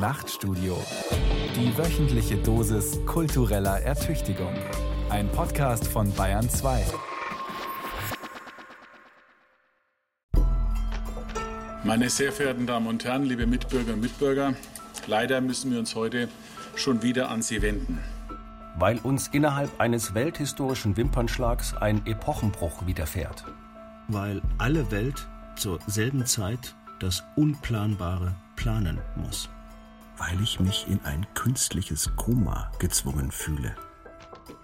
Nachtstudio. Die wöchentliche Dosis kultureller Ertüchtigung. Ein Podcast von Bayern 2. Meine sehr verehrten Damen und Herren, liebe Mitbürger und Mitbürger, leider müssen wir uns heute schon wieder an Sie wenden. Weil uns innerhalb eines welthistorischen Wimpernschlags ein Epochenbruch widerfährt. Weil alle Welt zur selben Zeit das Unplanbare planen muss. Weil ich mich in ein künstliches Koma gezwungen fühle.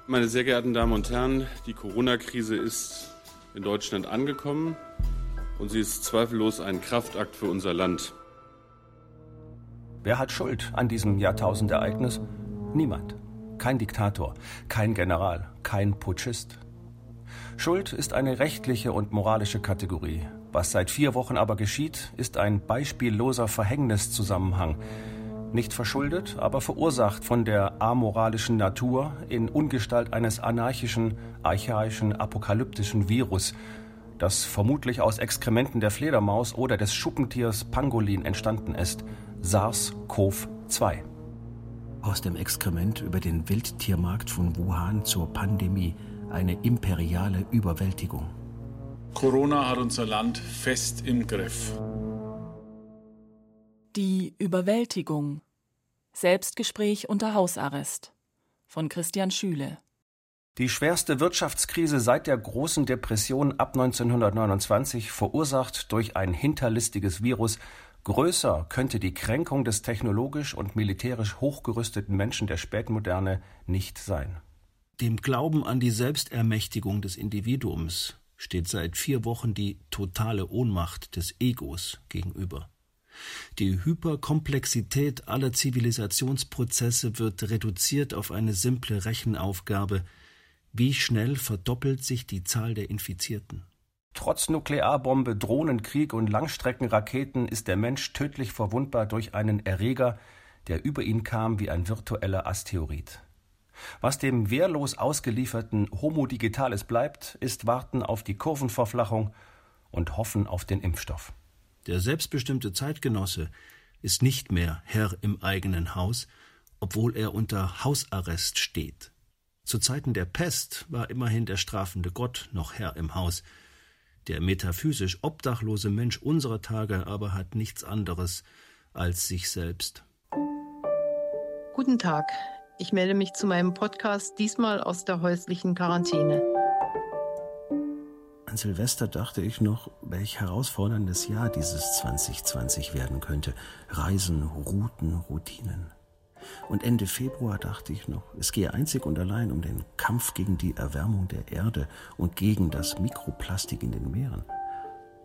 Meine sehr geehrten Damen und Herren, die Corona-Krise ist in Deutschland angekommen und sie ist zweifellos ein Kraftakt für unser Land. Wer hat Schuld an diesem Jahrtausendereignis? Niemand. Kein Diktator, kein General, kein Putschist. Schuld ist eine rechtliche und moralische Kategorie. Was seit vier Wochen aber geschieht, ist ein beispielloser Verhängniszusammenhang. Nicht verschuldet, aber verursacht von der amoralischen Natur in Ungestalt eines anarchischen, archaischen, apokalyptischen Virus, das vermutlich aus Exkrementen der Fledermaus oder des Schuppentiers Pangolin entstanden ist, SARS-CoV-2. Aus dem Exkrement über den Wildtiermarkt von Wuhan zur Pandemie eine imperiale Überwältigung. Corona hat unser Land fest im Griff. Die Überwältigung. Selbstgespräch unter Hausarrest von Christian Schüle. Die schwerste Wirtschaftskrise seit der großen Depression ab 1929, verursacht durch ein hinterlistiges Virus, größer könnte die Kränkung des technologisch und militärisch hochgerüsteten Menschen der Spätmoderne nicht sein. Dem Glauben an die Selbstermächtigung des Individuums steht seit vier Wochen die totale Ohnmacht des Egos gegenüber. Die Hyperkomplexität aller Zivilisationsprozesse wird reduziert auf eine simple Rechenaufgabe, wie schnell verdoppelt sich die Zahl der Infizierten? Trotz Nuklearbombe, Drohnenkrieg und Langstreckenraketen ist der Mensch tödlich verwundbar durch einen Erreger, der über ihn kam wie ein virtueller Asteroid. Was dem wehrlos ausgelieferten Homo digitalis bleibt, ist Warten auf die Kurvenverflachung und Hoffen auf den Impfstoff. Der selbstbestimmte Zeitgenosse ist nicht mehr Herr im eigenen Haus, obwohl er unter Hausarrest steht. Zu Zeiten der Pest war immerhin der strafende Gott noch Herr im Haus. Der metaphysisch obdachlose Mensch unserer Tage aber hat nichts anderes als sich selbst. Guten Tag, ich melde mich zu meinem Podcast diesmal aus der häuslichen Quarantäne. An Silvester dachte ich noch, welch herausforderndes Jahr dieses 2020 werden könnte. Reisen, Routen, Routinen. Und Ende Februar dachte ich noch, es gehe einzig und allein um den Kampf gegen die Erwärmung der Erde und gegen das Mikroplastik in den Meeren.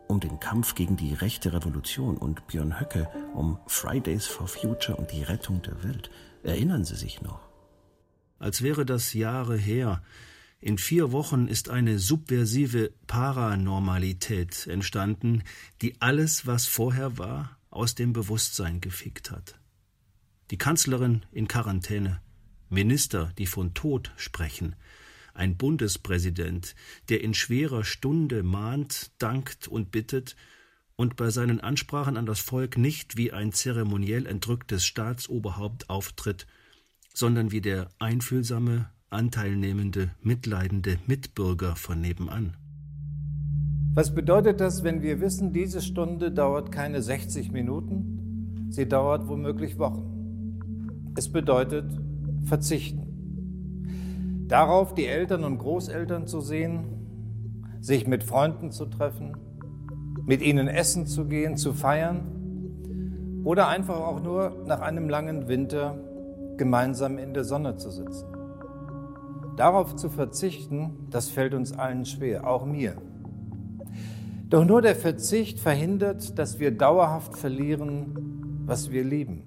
Um den Kampf gegen die rechte Revolution und Björn Höcke um Fridays for Future und die Rettung der Welt. Erinnern Sie sich noch? Als wäre das Jahre her. In vier Wochen ist eine subversive Paranormalität entstanden, die alles, was vorher war, aus dem Bewusstsein gefickt hat. Die Kanzlerin in Quarantäne, Minister, die von Tod sprechen, ein Bundespräsident, der in schwerer Stunde mahnt, dankt und bittet und bei seinen Ansprachen an das Volk nicht wie ein zeremoniell entrücktes Staatsoberhaupt auftritt, sondern wie der einfühlsame, anteilnehmende, mitleidende Mitbürger von nebenan. Was bedeutet das, wenn wir wissen, diese Stunde dauert keine 60 Minuten, sie dauert womöglich Wochen? Es bedeutet verzichten. Darauf die Eltern und Großeltern zu sehen, sich mit Freunden zu treffen, mit ihnen essen zu gehen, zu feiern oder einfach auch nur nach einem langen Winter gemeinsam in der Sonne zu sitzen. Darauf zu verzichten, das fällt uns allen schwer, auch mir. Doch nur der Verzicht verhindert, dass wir dauerhaft verlieren, was wir lieben.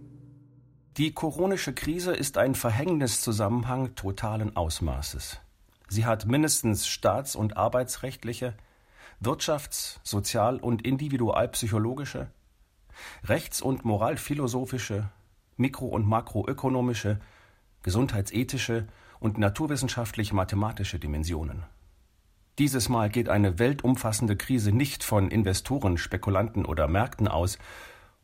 Die koronische Krise ist ein Verhängniszusammenhang totalen Ausmaßes. Sie hat mindestens staats- und arbeitsrechtliche, wirtschafts-, sozial- und individualpsychologische, rechts- und moralphilosophische, mikro- und makroökonomische, gesundheitsethische und naturwissenschaftlich-mathematische Dimensionen. Dieses Mal geht eine weltumfassende Krise nicht von Investoren, Spekulanten oder Märkten aus,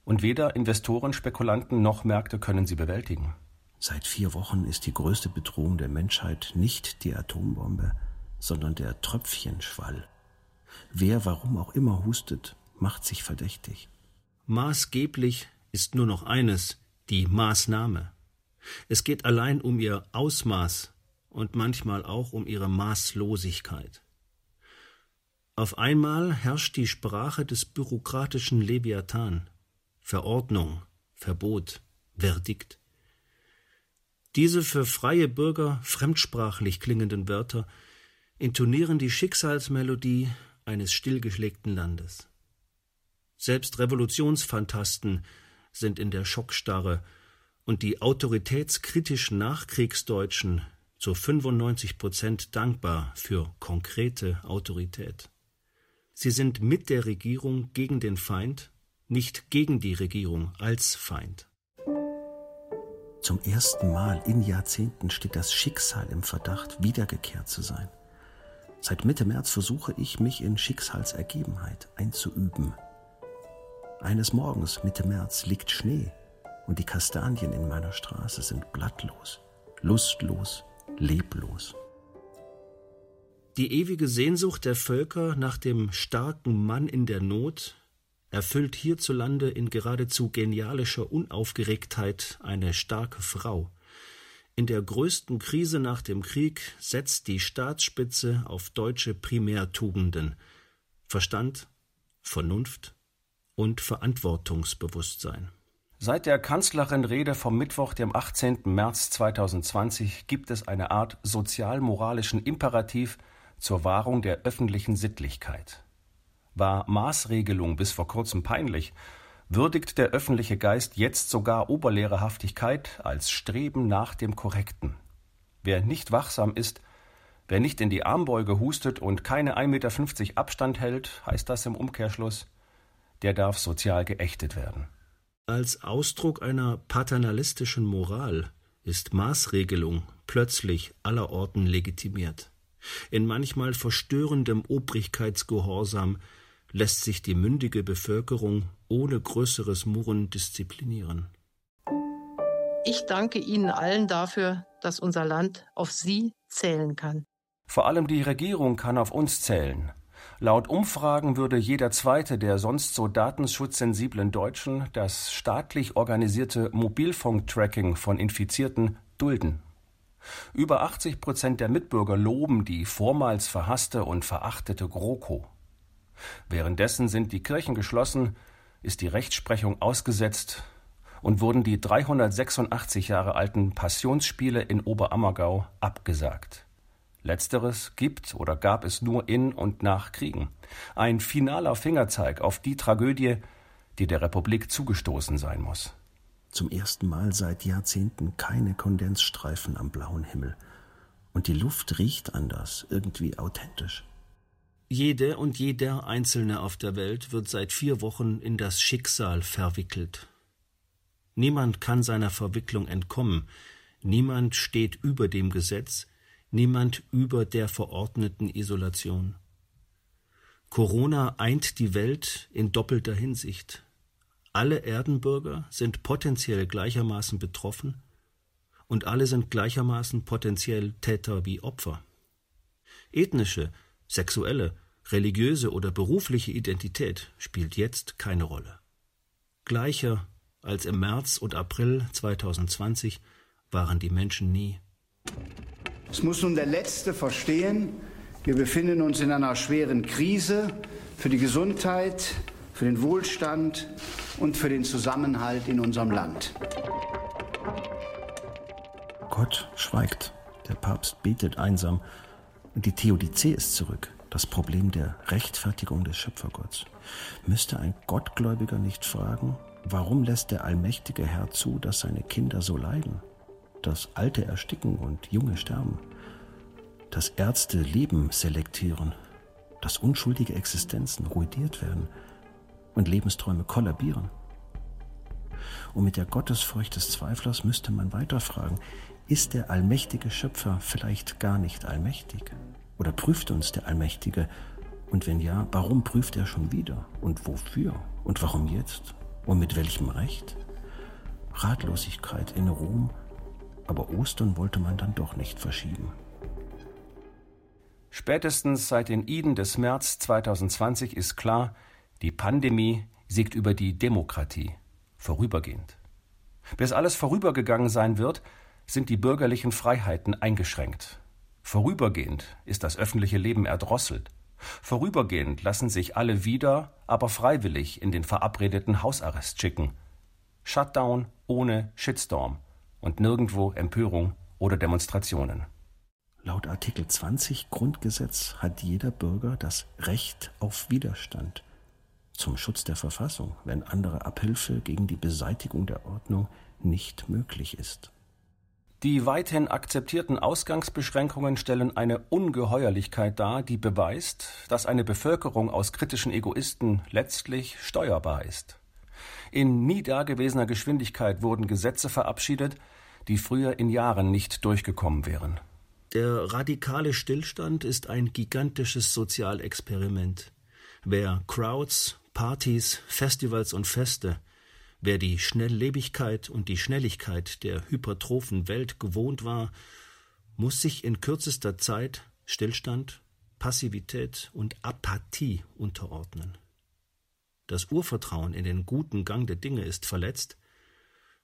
Und weder Investoren, Spekulanten noch Märkte können sie bewältigen. Seit vier Wochen ist die größte Bedrohung der Menschheit nicht die Atombombe, sondern der Tröpfchenschwall. Wer warum auch immer hustet, macht sich verdächtig. Maßgeblich ist nur noch eines, die Maßnahme. Es geht allein um ihr Ausmaß und manchmal auch um ihre Maßlosigkeit. Auf einmal herrscht die Sprache des bürokratischen Leviathan. Verordnung, Verbot, Verdikt. Diese für freie Bürger fremdsprachlich klingenden Wörter intonieren die Schicksalsmelodie eines stillgeschlägten Landes. Selbst Revolutionsphantasten sind in der Schockstarre und die autoritätskritischen Nachkriegsdeutschen zu 95 Prozent dankbar für konkrete Autorität. Sie sind mit der Regierung gegen den Feind, nicht gegen die Regierung als Feind. Zum ersten Mal in Jahrzehnten steht das Schicksal im Verdacht, wiedergekehrt zu sein. Seit Mitte März versuche ich, mich in Schicksalsergebenheit einzuüben. Eines Morgens, Mitte März, liegt Schnee und die Kastanien in meiner Straße sind blattlos, lustlos, leblos. Die ewige Sehnsucht der Völker nach dem starken Mann in der Not erfüllt hierzulande in geradezu genialischer Unaufgeregtheit eine starke Frau. In der größten Krise nach dem Krieg setzt die Staatsspitze auf deutsche Primärtugenden Verstand, Vernunft und Verantwortungsbewusstsein. Seit der Kanzlerin Rede vom Mittwoch, dem 18. März 2020, gibt es eine Art sozialmoralischen Imperativ zur Wahrung der öffentlichen Sittlichkeit. War Maßregelung bis vor kurzem peinlich, würdigt der öffentliche Geist jetzt sogar Oberlehrerhaftigkeit als Streben nach dem Korrekten. Wer nicht wachsam ist, wer nicht in die Armbeuge hustet und keine 1,50 Meter Abstand hält, heißt das im Umkehrschluss, der darf sozial geächtet werden. Als Ausdruck einer paternalistischen Moral ist Maßregelung plötzlich allerorten legitimiert. In manchmal verstörendem Obrigkeitsgehorsam lässt sich die mündige Bevölkerung ohne größeres Murren disziplinieren. Ich danke Ihnen allen dafür, dass unser Land auf Sie zählen kann. Vor allem die Regierung kann auf uns zählen. Laut Umfragen würde jeder zweite der sonst so datenschutzsensiblen Deutschen das staatlich organisierte Mobilfunktracking von Infizierten dulden. Über 80 Prozent der Mitbürger loben die vormals verhasste und verachtete GroKo. Währenddessen sind die Kirchen geschlossen, ist die Rechtsprechung ausgesetzt und wurden die 386 Jahre alten Passionsspiele in Oberammergau abgesagt. Letzteres gibt oder gab es nur in und nach Kriegen. Ein finaler Fingerzeig auf die Tragödie, die der Republik zugestoßen sein muss. Zum ersten Mal seit Jahrzehnten keine Kondensstreifen am blauen Himmel. Und die Luft riecht anders, irgendwie authentisch. Jede und jeder Einzelne auf der Welt wird seit vier Wochen in das Schicksal verwickelt. Niemand kann seiner Verwicklung entkommen, niemand steht über dem Gesetz, niemand über der verordneten Isolation. Corona eint die Welt in doppelter Hinsicht. Alle Erdenbürger sind potenziell gleichermaßen betroffen und alle sind gleichermaßen potenziell Täter wie Opfer. Ethnische, sexuelle, religiöse oder berufliche Identität spielt jetzt keine Rolle. Gleicher als im März und April 2020 waren die Menschen nie. Es muss nun der Letzte verstehen, wir befinden uns in einer schweren Krise für die Gesundheit, für den Wohlstand und für den Zusammenhalt in unserem Land. Gott schweigt, der Papst betet einsam. Und die Theodizee ist zurück. Das Problem der Rechtfertigung des Schöpfergotts. Müsste ein Gottgläubiger nicht fragen, warum lässt der allmächtige Herr zu, dass seine Kinder so leiden, dass Alte ersticken und Junge sterben, dass Ärzte Leben selektieren, dass unschuldige Existenzen ruiniert werden und Lebensträume kollabieren? Und mit der Gottesfurcht des Zweiflers müsste man weiterfragen, ist der allmächtige Schöpfer vielleicht gar nicht allmächtig? Oder prüft uns der Allmächtige? Und wenn ja, warum prüft er schon wieder? Und wofür? Und warum jetzt? Und mit welchem Recht? Ratlosigkeit in Rom, aber Ostern wollte man dann doch nicht verschieben. Spätestens seit den Iden des März 2020 ist klar, die Pandemie siegt über die Demokratie, vorübergehend. Bis alles vorübergegangen sein wird, sind die bürgerlichen Freiheiten eingeschränkt. Vorübergehend ist das öffentliche Leben erdrosselt. Vorübergehend lassen sich alle wieder, aber freiwillig in den verabredeten Hausarrest schicken. Shutdown ohne Shitstorm und nirgendwo Empörung oder Demonstrationen. Laut Artikel 20 Grundgesetz hat jeder Bürger das Recht auf Widerstand zum Schutz der Verfassung, wenn andere Abhilfe gegen die Beseitigung der Ordnung nicht möglich ist. Die weithin akzeptierten Ausgangsbeschränkungen stellen eine Ungeheuerlichkeit dar, die beweist, dass eine Bevölkerung aus kritischen Egoisten letztlich steuerbar ist. In nie dagewesener Geschwindigkeit wurden Gesetze verabschiedet, die früher in Jahren nicht durchgekommen wären. Der radikale Stillstand ist ein gigantisches Sozialexperiment. Wer Crowds, Partys, Festivals und Feste Wer die Schnelllebigkeit und die Schnelligkeit der hypertrophen Welt gewohnt war, muss sich in kürzester Zeit Stillstand, Passivität und Apathie unterordnen. Das Urvertrauen in den guten Gang der Dinge ist verletzt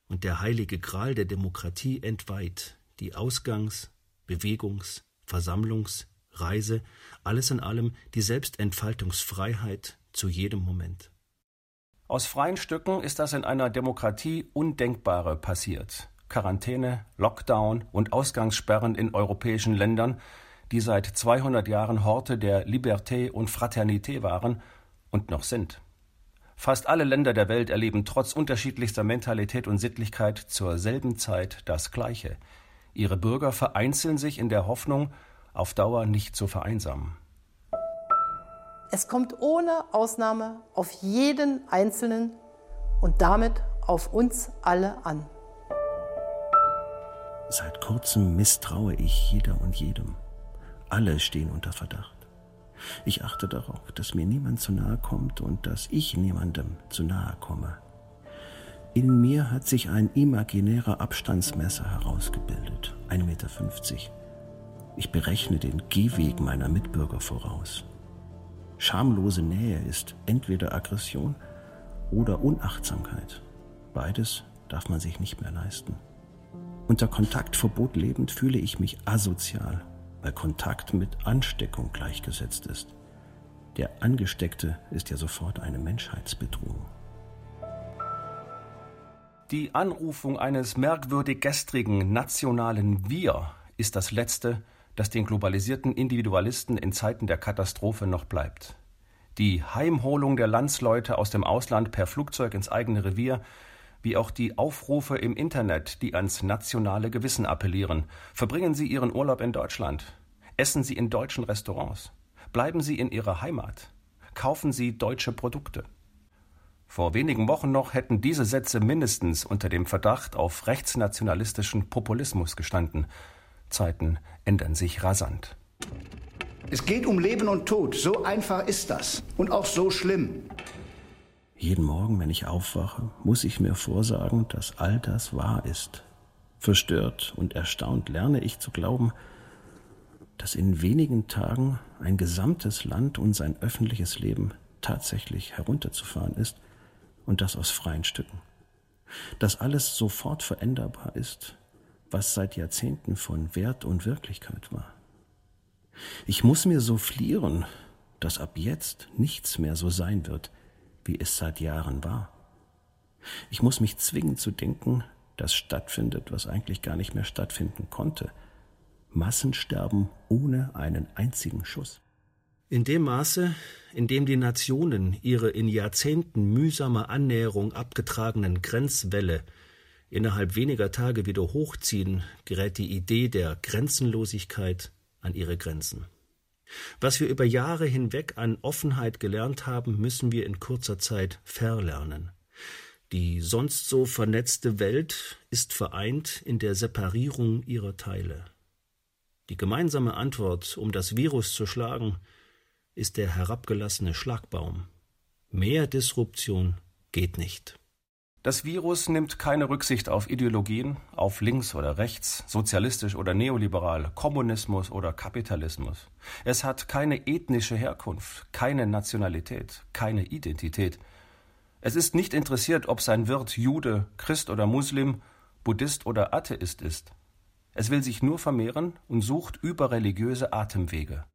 und der heilige Gral der Demokratie entweiht, die Ausgangs-, Bewegungs-, Versammlungs-, Reise, alles in allem die Selbstentfaltungsfreiheit zu jedem Moment. Aus freien Stücken ist das in einer Demokratie Undenkbare passiert. Quarantäne, Lockdown und Ausgangssperren in europäischen Ländern, die seit 200 Jahren Horte der Liberté und Fraternité waren und noch sind. Fast alle Länder der Welt erleben trotz unterschiedlichster Mentalität und Sittlichkeit zur selben Zeit das Gleiche. Ihre Bürger vereinzeln sich in der Hoffnung, auf Dauer nicht zu vereinsamen. Es kommt ohne Ausnahme auf jeden Einzelnen und damit auf uns alle an. Seit kurzem misstraue ich jeder und jedem. Alle stehen unter Verdacht. Ich achte darauf, dass mir niemand zu nahe kommt und dass ich niemandem zu nahe komme. In mir hat sich ein imaginärer Abstandsmesser herausgebildet, 1,50 Meter. Ich berechne den Gehweg meiner Mitbürger voraus. Schamlose Nähe ist entweder Aggression oder Unachtsamkeit. Beides darf man sich nicht mehr leisten. Unter Kontaktverbot lebend fühle ich mich asozial, weil Kontakt mit Ansteckung gleichgesetzt ist. Der Angesteckte ist ja sofort eine Menschheitsbedrohung. Die Anrufung eines merkwürdig gestrigen nationalen Wir ist das letzte, das den globalisierten Individualisten in Zeiten der Katastrophe noch bleibt. Die Heimholung der Landsleute aus dem Ausland per Flugzeug ins eigene Revier, wie auch die Aufrufe im Internet, die ans nationale Gewissen appellieren. Verbringen Sie Ihren Urlaub in Deutschland. Essen Sie in deutschen Restaurants. Bleiben Sie in Ihrer Heimat. Kaufen Sie deutsche Produkte. Vor wenigen Wochen noch hätten diese Sätze mindestens unter dem Verdacht auf rechtsnationalistischen Populismus gestanden. Zeiten ändern sich rasant. Es geht um Leben und Tod. So einfach ist das. Und auch so schlimm. Jeden Morgen, wenn ich aufwache, muss ich mir vorsagen, dass all das wahr ist. Verstört und erstaunt lerne ich zu glauben, dass in wenigen Tagen ein gesamtes Land und sein öffentliches Leben tatsächlich herunterzufahren ist und das aus freien Stücken. Dass alles sofort veränderbar ist was seit Jahrzehnten von Wert und Wirklichkeit war. Ich muss mir so flieren, dass ab jetzt nichts mehr so sein wird, wie es seit Jahren war. Ich muss mich zwingen zu denken, dass stattfindet, was eigentlich gar nicht mehr stattfinden konnte. Massensterben ohne einen einzigen Schuss. In dem Maße, in dem die Nationen ihre in Jahrzehnten mühsamer Annäherung abgetragenen Grenzwälle innerhalb weniger Tage wieder hochziehen, gerät die Idee der Grenzenlosigkeit an ihre Grenzen. Was wir über Jahre hinweg an Offenheit gelernt haben, müssen wir in kurzer Zeit verlernen. Die sonst so vernetzte Welt ist vereint in der Separierung ihrer Teile. Die gemeinsame Antwort, um das Virus zu schlagen, ist der herabgelassene Schlagbaum. Mehr Disruption geht nicht. Das Virus nimmt keine Rücksicht auf Ideologien, auf links oder rechts, sozialistisch oder neoliberal, Kommunismus oder Kapitalismus. Es hat keine ethnische Herkunft, keine Nationalität, keine Identität. Es ist nicht interessiert, ob sein Wirt Jude, Christ oder Muslim, Buddhist oder Atheist ist. Es will sich nur vermehren und sucht überreligiöse Atemwege.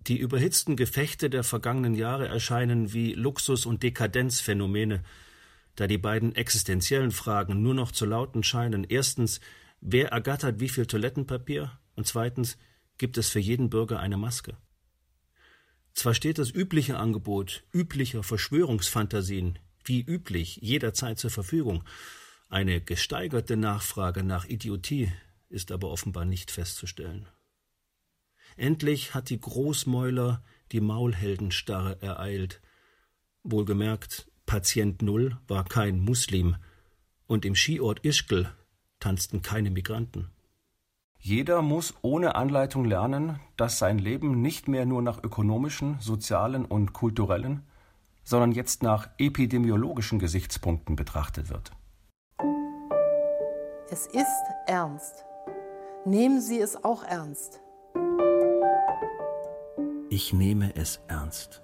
Die überhitzten Gefechte der vergangenen Jahre erscheinen wie Luxus- und Dekadenzphänomene, da die beiden existenziellen Fragen nur noch zu lauten scheinen. Erstens, wer ergattert wie viel Toilettenpapier? Und zweitens, gibt es für jeden Bürger eine Maske? Zwar steht das übliche Angebot üblicher Verschwörungsfantasien wie üblich jederzeit zur Verfügung, eine gesteigerte Nachfrage nach Idiotie ist aber offenbar nicht festzustellen. Endlich hat die Großmäuler die Maulheldenstarre ereilt. Wohlgemerkt, Patient Null war kein Muslim, und im Skiort Ischgl tanzten keine Migranten. Jeder muss ohne Anleitung lernen, dass sein Leben nicht mehr nur nach ökonomischen, sozialen und kulturellen, sondern jetzt nach epidemiologischen Gesichtspunkten betrachtet wird. Es ist ernst. Nehmen Sie es auch ernst. Ich nehme es ernst.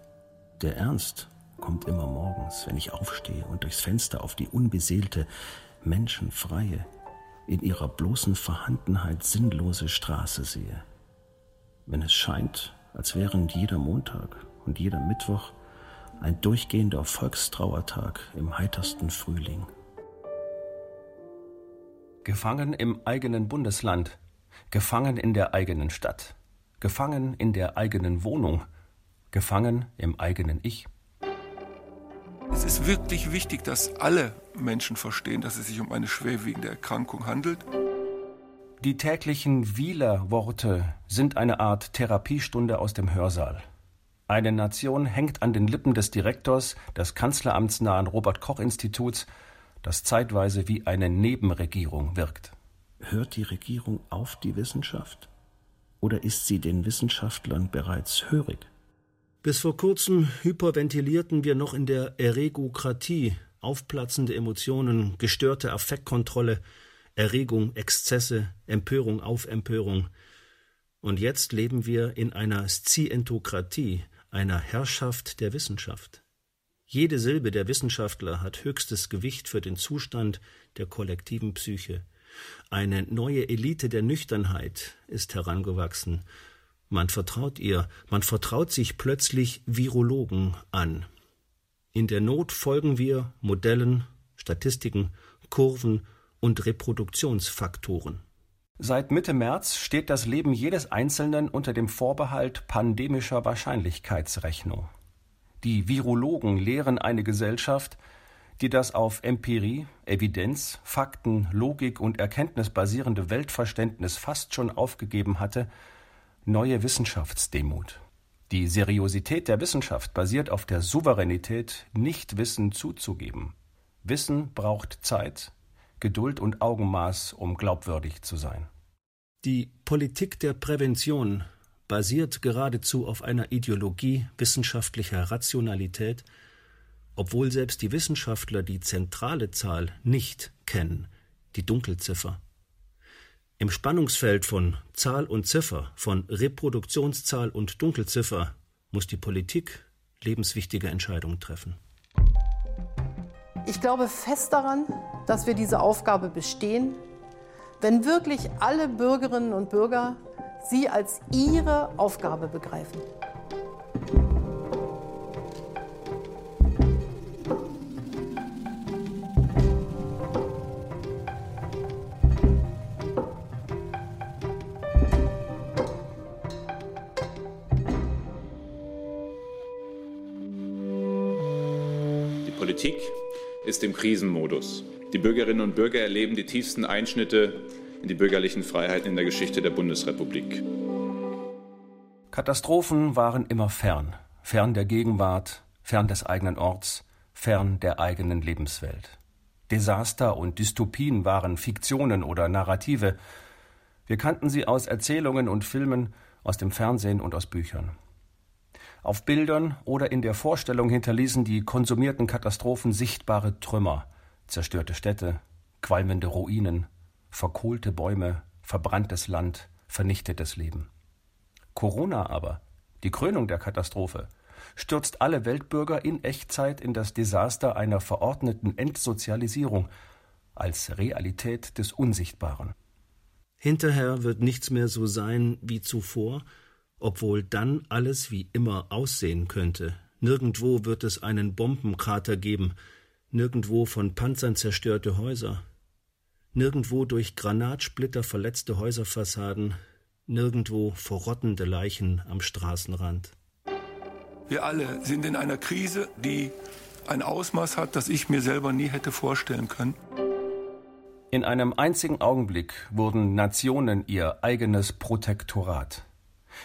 Der Ernst kommt immer morgens, wenn ich aufstehe und durchs Fenster auf die unbeseelte, menschenfreie, in ihrer bloßen Vorhandenheit sinnlose Straße sehe. Wenn es scheint, als wären jeder Montag und jeder Mittwoch ein durchgehender Volkstrauertag im heitersten Frühling. Gefangen im eigenen Bundesland, gefangen in der eigenen Stadt, gefangen in der eigenen Wohnung, gefangen im eigenen Ich. Es ist wirklich wichtig, dass alle Menschen verstehen, dass es sich um eine schwerwiegende Erkrankung handelt. Die täglichen Wieler-Worte sind eine Art Therapiestunde aus dem Hörsaal. Eine Nation hängt an den Lippen des Direktors des kanzleramtsnahen Robert Koch Instituts, das zeitweise wie eine Nebenregierung wirkt. Hört die Regierung auf die Wissenschaft? Oder ist sie den Wissenschaftlern bereits hörig? Bis vor kurzem hyperventilierten wir noch in der Erregokratie, aufplatzende Emotionen, gestörte Affektkontrolle, Erregung, Exzesse, Empörung auf Empörung. Und jetzt leben wir in einer Scientokratie, einer Herrschaft der Wissenschaft. Jede Silbe der Wissenschaftler hat höchstes Gewicht für den Zustand der kollektiven Psyche. Eine neue Elite der Nüchternheit ist herangewachsen. Man vertraut ihr, man vertraut sich plötzlich Virologen an. In der Not folgen wir Modellen, Statistiken, Kurven und Reproduktionsfaktoren. Seit Mitte März steht das Leben jedes Einzelnen unter dem Vorbehalt pandemischer Wahrscheinlichkeitsrechnung. Die Virologen lehren eine Gesellschaft, die das auf Empirie, Evidenz, Fakten, Logik und Erkenntnis basierende Weltverständnis fast schon aufgegeben hatte, neue Wissenschaftsdemut. Die Seriosität der Wissenschaft basiert auf der Souveränität, Nichtwissen zuzugeben. Wissen braucht Zeit, Geduld und Augenmaß, um glaubwürdig zu sein. Die Politik der Prävention basiert geradezu auf einer Ideologie wissenschaftlicher Rationalität, obwohl selbst die Wissenschaftler die zentrale Zahl nicht kennen, die Dunkelziffer. Im Spannungsfeld von Zahl und Ziffer, von Reproduktionszahl und Dunkelziffer muss die Politik lebenswichtige Entscheidungen treffen. Ich glaube fest daran, dass wir diese Aufgabe bestehen, wenn wirklich alle Bürgerinnen und Bürger sie als ihre Aufgabe begreifen. Politik ist im Krisenmodus. Die Bürgerinnen und Bürger erleben die tiefsten Einschnitte in die bürgerlichen Freiheiten in der Geschichte der Bundesrepublik. Katastrophen waren immer fern, fern der Gegenwart, fern des eigenen Orts, fern der eigenen Lebenswelt. Desaster und Dystopien waren Fiktionen oder Narrative. Wir kannten sie aus Erzählungen und Filmen, aus dem Fernsehen und aus Büchern. Auf Bildern oder in der Vorstellung hinterließen die konsumierten Katastrophen sichtbare Trümmer, zerstörte Städte, qualmende Ruinen, verkohlte Bäume, verbranntes Land, vernichtetes Leben. Corona aber, die Krönung der Katastrophe, stürzt alle Weltbürger in Echtzeit in das Desaster einer verordneten Entsozialisierung als Realität des Unsichtbaren. Hinterher wird nichts mehr so sein wie zuvor, obwohl dann alles wie immer aussehen könnte. Nirgendwo wird es einen Bombenkrater geben, nirgendwo von Panzern zerstörte Häuser, nirgendwo durch Granatsplitter verletzte Häuserfassaden, nirgendwo verrottende Leichen am Straßenrand. Wir alle sind in einer Krise, die ein Ausmaß hat, das ich mir selber nie hätte vorstellen können. In einem einzigen Augenblick wurden Nationen ihr eigenes Protektorat.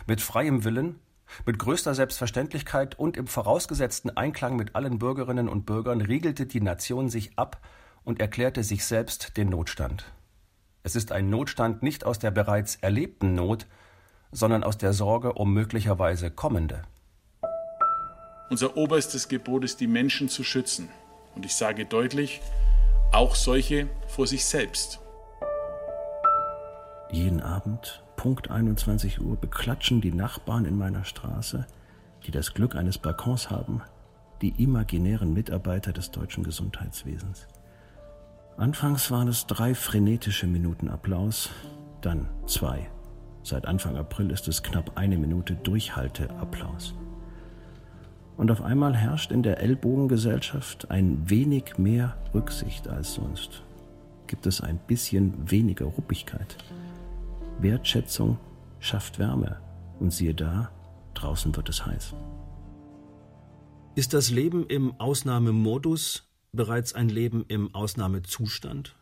Mit freiem Willen, mit größter Selbstverständlichkeit und im vorausgesetzten Einklang mit allen Bürgerinnen und Bürgern riegelte die Nation sich ab und erklärte sich selbst den Notstand. Es ist ein Notstand nicht aus der bereits erlebten Not, sondern aus der Sorge um möglicherweise kommende. Unser oberstes Gebot ist, die Menschen zu schützen. Und ich sage deutlich, auch solche vor sich selbst. Jeden Abend, Punkt 21 Uhr, beklatschen die Nachbarn in meiner Straße, die das Glück eines Balkons haben, die imaginären Mitarbeiter des deutschen Gesundheitswesens. Anfangs waren es drei frenetische Minuten Applaus, dann zwei. Seit Anfang April ist es knapp eine Minute Durchhalteapplaus. Und auf einmal herrscht in der Ellbogengesellschaft ein wenig mehr Rücksicht als sonst. Gibt es ein bisschen weniger Ruppigkeit. Wertschätzung schafft Wärme. Und siehe da, draußen wird es heiß. Ist das Leben im Ausnahmemodus bereits ein Leben im Ausnahmezustand?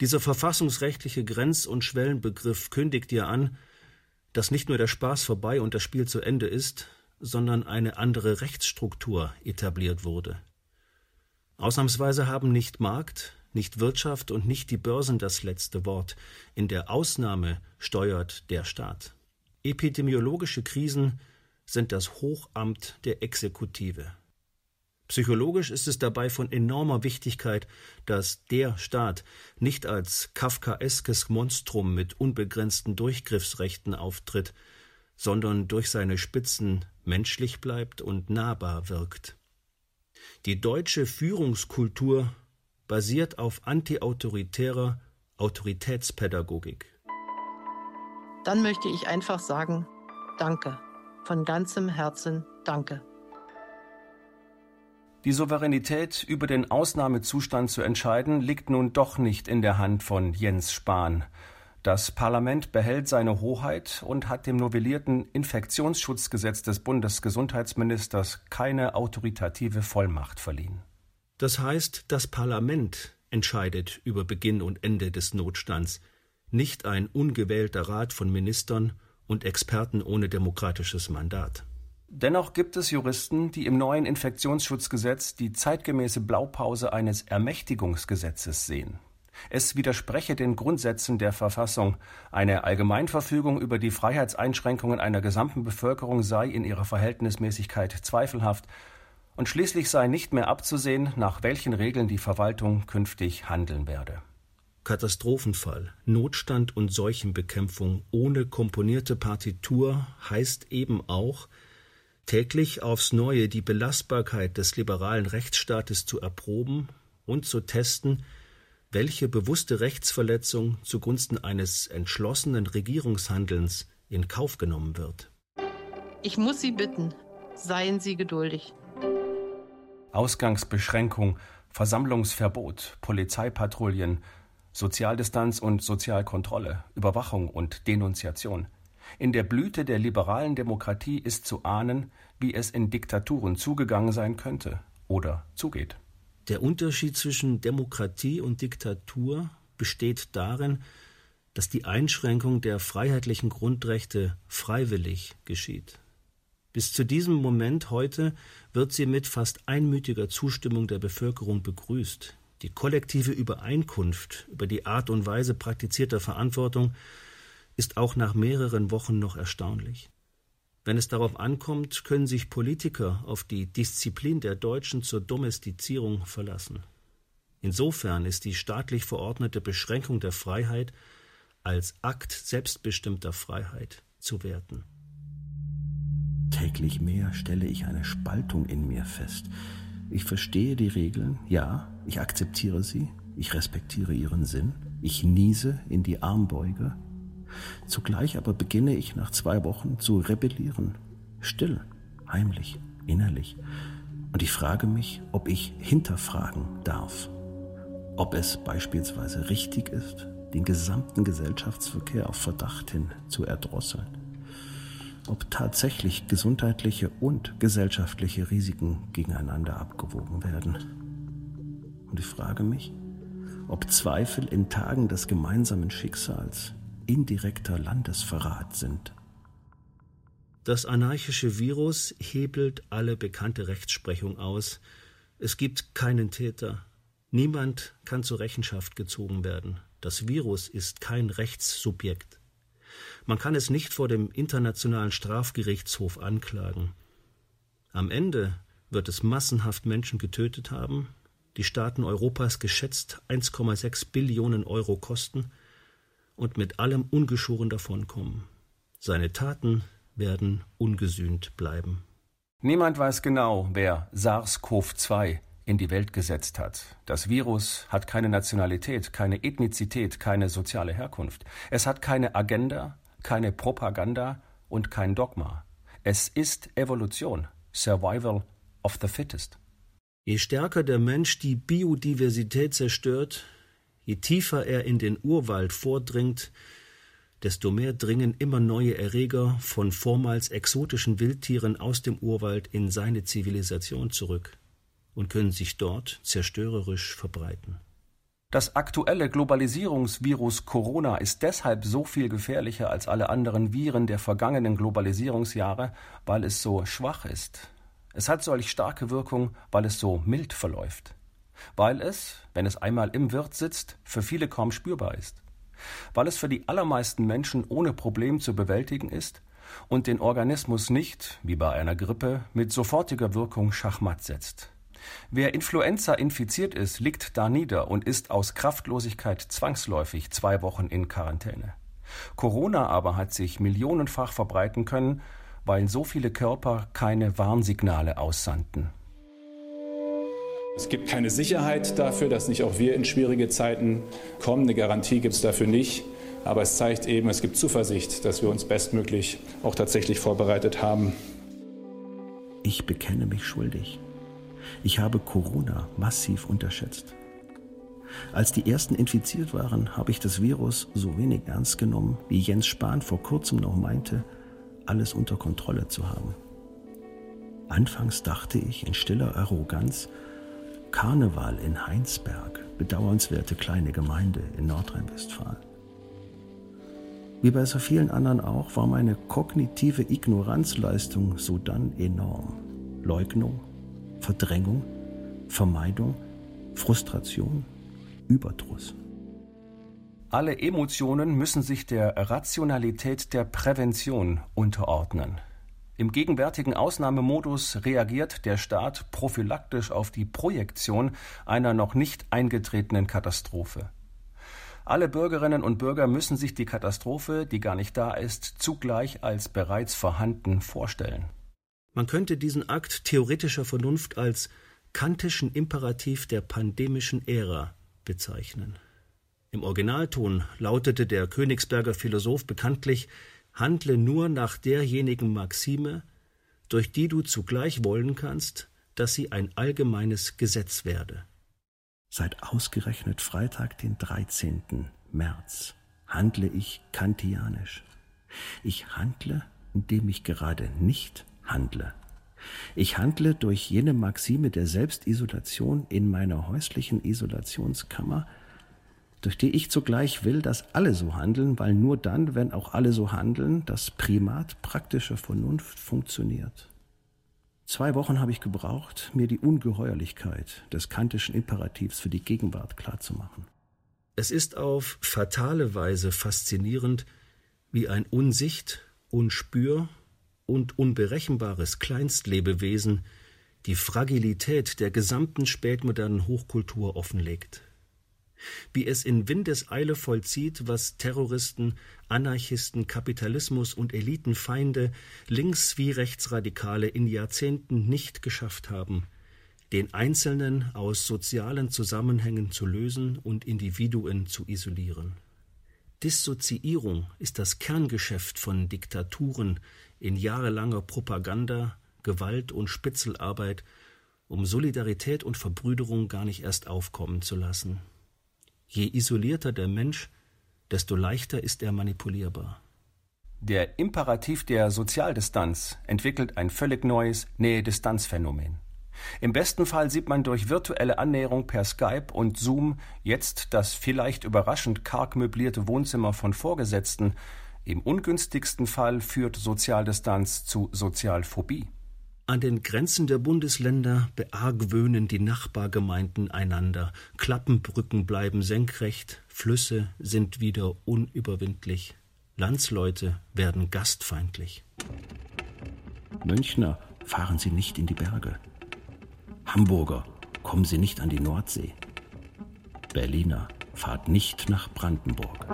Dieser verfassungsrechtliche Grenz- und Schwellenbegriff kündigt dir an, dass nicht nur der Spaß vorbei und das Spiel zu Ende ist, sondern eine andere Rechtsstruktur etabliert wurde. Ausnahmsweise haben nicht Markt, nicht Wirtschaft und nicht die Börsen das letzte Wort. In der Ausnahme steuert der Staat. Epidemiologische Krisen sind das Hochamt der Exekutive. Psychologisch ist es dabei von enormer Wichtigkeit, dass der Staat nicht als kafkaeskes Monstrum mit unbegrenzten Durchgriffsrechten auftritt, sondern durch seine Spitzen menschlich bleibt und nahbar wirkt. Die deutsche Führungskultur basiert auf antiautoritärer Autoritätspädagogik. Dann möchte ich einfach sagen, danke. Von ganzem Herzen danke. Die Souveränität über den Ausnahmezustand zu entscheiden, liegt nun doch nicht in der Hand von Jens Spahn. Das Parlament behält seine Hoheit und hat dem novellierten Infektionsschutzgesetz des Bundesgesundheitsministers keine autoritative Vollmacht verliehen. Das heißt, das Parlament entscheidet über Beginn und Ende des Notstands, nicht ein ungewählter Rat von Ministern und Experten ohne demokratisches Mandat. Dennoch gibt es Juristen, die im neuen Infektionsschutzgesetz die zeitgemäße Blaupause eines Ermächtigungsgesetzes sehen. Es widerspreche den Grundsätzen der Verfassung. Eine Allgemeinverfügung über die Freiheitseinschränkungen einer gesamten Bevölkerung sei in ihrer Verhältnismäßigkeit zweifelhaft und schließlich sei nicht mehr abzusehen, nach welchen Regeln die Verwaltung künftig handeln werde. Katastrophenfall, Notstand und Seuchenbekämpfung ohne komponierte Partitur heißt eben auch, täglich aufs Neue die Belastbarkeit des liberalen Rechtsstaates zu erproben und zu testen, welche bewusste Rechtsverletzung zugunsten eines entschlossenen Regierungshandelns in Kauf genommen wird. Ich muss Sie bitten, seien Sie geduldig. Ausgangsbeschränkung, Versammlungsverbot, Polizeipatrouillen, Sozialdistanz und Sozialkontrolle, Überwachung und Denunziation. In der Blüte der liberalen Demokratie ist zu ahnen, wie es in Diktaturen zugegangen sein könnte oder zugeht. Der Unterschied zwischen Demokratie und Diktatur besteht darin, dass die Einschränkung der freiheitlichen Grundrechte freiwillig geschieht. Bis zu diesem Moment heute wird sie mit fast einmütiger Zustimmung der Bevölkerung begrüßt. Die kollektive Übereinkunft über die Art und Weise praktizierter Verantwortung ist auch nach mehreren Wochen noch erstaunlich. Wenn es darauf ankommt, können sich Politiker auf die Disziplin der Deutschen zur Domestizierung verlassen. Insofern ist die staatlich verordnete Beschränkung der Freiheit als Akt selbstbestimmter Freiheit zu werten. Täglich mehr stelle ich eine Spaltung in mir fest. Ich verstehe die Regeln, ja, ich akzeptiere sie, ich respektiere ihren Sinn, ich niese in die Armbeuge. Zugleich aber beginne ich nach zwei Wochen zu rebellieren, still, heimlich, innerlich. Und ich frage mich, ob ich hinterfragen darf, ob es beispielsweise richtig ist, den gesamten Gesellschaftsverkehr auf Verdacht hin zu erdrosseln, ob tatsächlich gesundheitliche und gesellschaftliche Risiken gegeneinander abgewogen werden. Und ich frage mich, ob Zweifel in Tagen des gemeinsamen Schicksals indirekter Landesverrat sind. Das anarchische Virus hebelt alle bekannte Rechtsprechung aus. Es gibt keinen Täter. Niemand kann zur Rechenschaft gezogen werden. Das Virus ist kein Rechtssubjekt. Man kann es nicht vor dem Internationalen Strafgerichtshof anklagen. Am Ende wird es massenhaft Menschen getötet haben, die Staaten Europas geschätzt 1,6 Billionen Euro kosten und mit allem ungeschoren davonkommen. Seine Taten werden ungesühnt bleiben. Niemand weiß genau, wer SARS-CoV-2 in die Welt gesetzt hat. Das Virus hat keine Nationalität, keine Ethnizität, keine soziale Herkunft. Es hat keine Agenda, keine Propaganda und kein Dogma. Es ist Evolution, Survival of the Fittest. Je stärker der Mensch die Biodiversität zerstört, je tiefer er in den Urwald vordringt, desto mehr dringen immer neue Erreger von vormals exotischen Wildtieren aus dem Urwald in seine Zivilisation zurück und können sich dort zerstörerisch verbreiten. Das aktuelle Globalisierungsvirus Corona ist deshalb so viel gefährlicher als alle anderen Viren der vergangenen Globalisierungsjahre, weil es so schwach ist. Es hat solch starke Wirkung, weil es so mild verläuft. Weil es, wenn es einmal im Wirt sitzt, für viele kaum spürbar ist. Weil es für die allermeisten Menschen ohne Problem zu bewältigen ist und den Organismus nicht, wie bei einer Grippe, mit sofortiger Wirkung schachmatt setzt. Wer Influenza infiziert ist, liegt da nieder und ist aus Kraftlosigkeit zwangsläufig zwei Wochen in Quarantäne. Corona aber hat sich millionenfach verbreiten können, weil so viele Körper keine Warnsignale aussandten. Es gibt keine Sicherheit dafür, dass nicht auch wir in schwierige Zeiten kommen. Eine Garantie gibt es dafür nicht. Aber es zeigt eben, es gibt Zuversicht, dass wir uns bestmöglich auch tatsächlich vorbereitet haben. Ich bekenne mich schuldig. Ich habe Corona massiv unterschätzt. Als die ersten infiziert waren, habe ich das Virus so wenig ernst genommen, wie Jens Spahn vor kurzem noch meinte, alles unter Kontrolle zu haben. Anfangs dachte ich in stiller Arroganz, Karneval in Heinsberg, bedauernswerte kleine Gemeinde in Nordrhein-Westfalen. Wie bei so vielen anderen auch, war meine kognitive Ignoranzleistung sodann enorm. Leugnung, Verdrängung, Vermeidung, Frustration, Überdruss. Alle Emotionen müssen sich der Rationalität der Prävention unterordnen. Im gegenwärtigen Ausnahmemodus reagiert der Staat prophylaktisch auf die Projektion einer noch nicht eingetretenen Katastrophe. Alle Bürgerinnen und Bürger müssen sich die Katastrophe, die gar nicht da ist, zugleich als bereits vorhanden vorstellen. Man könnte diesen Akt theoretischer Vernunft als kantischen Imperativ der pandemischen Ära bezeichnen. Im Originalton lautete der Königsberger Philosoph bekanntlich Handle nur nach derjenigen Maxime, durch die du zugleich wollen kannst, dass sie ein allgemeines Gesetz werde. Seit ausgerechnet Freitag, den 13. März, handle ich kantianisch. Ich handle, indem ich gerade nicht handle. Ich handle durch jene Maxime der Selbstisolation in meiner häuslichen Isolationskammer, durch die ich zugleich will, dass alle so handeln, weil nur dann, wenn auch alle so handeln, das Primat praktischer Vernunft funktioniert. Zwei Wochen habe ich gebraucht, mir die Ungeheuerlichkeit des kantischen Imperativs für die Gegenwart klarzumachen. Es ist auf fatale Weise faszinierend, wie ein Unsicht, Unspür und unberechenbares Kleinstlebewesen die Fragilität der gesamten spätmodernen Hochkultur offenlegt. Wie es in Windeseile vollzieht, was Terroristen, Anarchisten, Kapitalismus und Elitenfeinde, links wie rechtsradikale in Jahrzehnten nicht geschafft haben, den Einzelnen aus sozialen Zusammenhängen zu lösen und Individuen zu isolieren. Dissoziierung ist das Kerngeschäft von Diktaturen in jahrelanger Propaganda, Gewalt und Spitzelarbeit, um Solidarität und Verbrüderung gar nicht erst aufkommen zu lassen. Je isolierter der Mensch, desto leichter ist er manipulierbar. Der Imperativ der Sozialdistanz entwickelt ein völlig neues Nähe-Distanz-Phänomen. Im besten Fall sieht man durch virtuelle Annäherung per Skype und Zoom jetzt das vielleicht überraschend karg möblierte Wohnzimmer von Vorgesetzten. Im ungünstigsten Fall führt Sozialdistanz zu Sozialphobie. An den Grenzen der Bundesländer beargwöhnen die Nachbargemeinden einander. Klappenbrücken bleiben senkrecht, Flüsse sind wieder unüberwindlich. Landsleute werden gastfeindlich. Münchner, fahren Sie nicht in die Berge. Hamburger, kommen Sie nicht an die Nordsee. Berliner, fahrt nicht nach Brandenburg.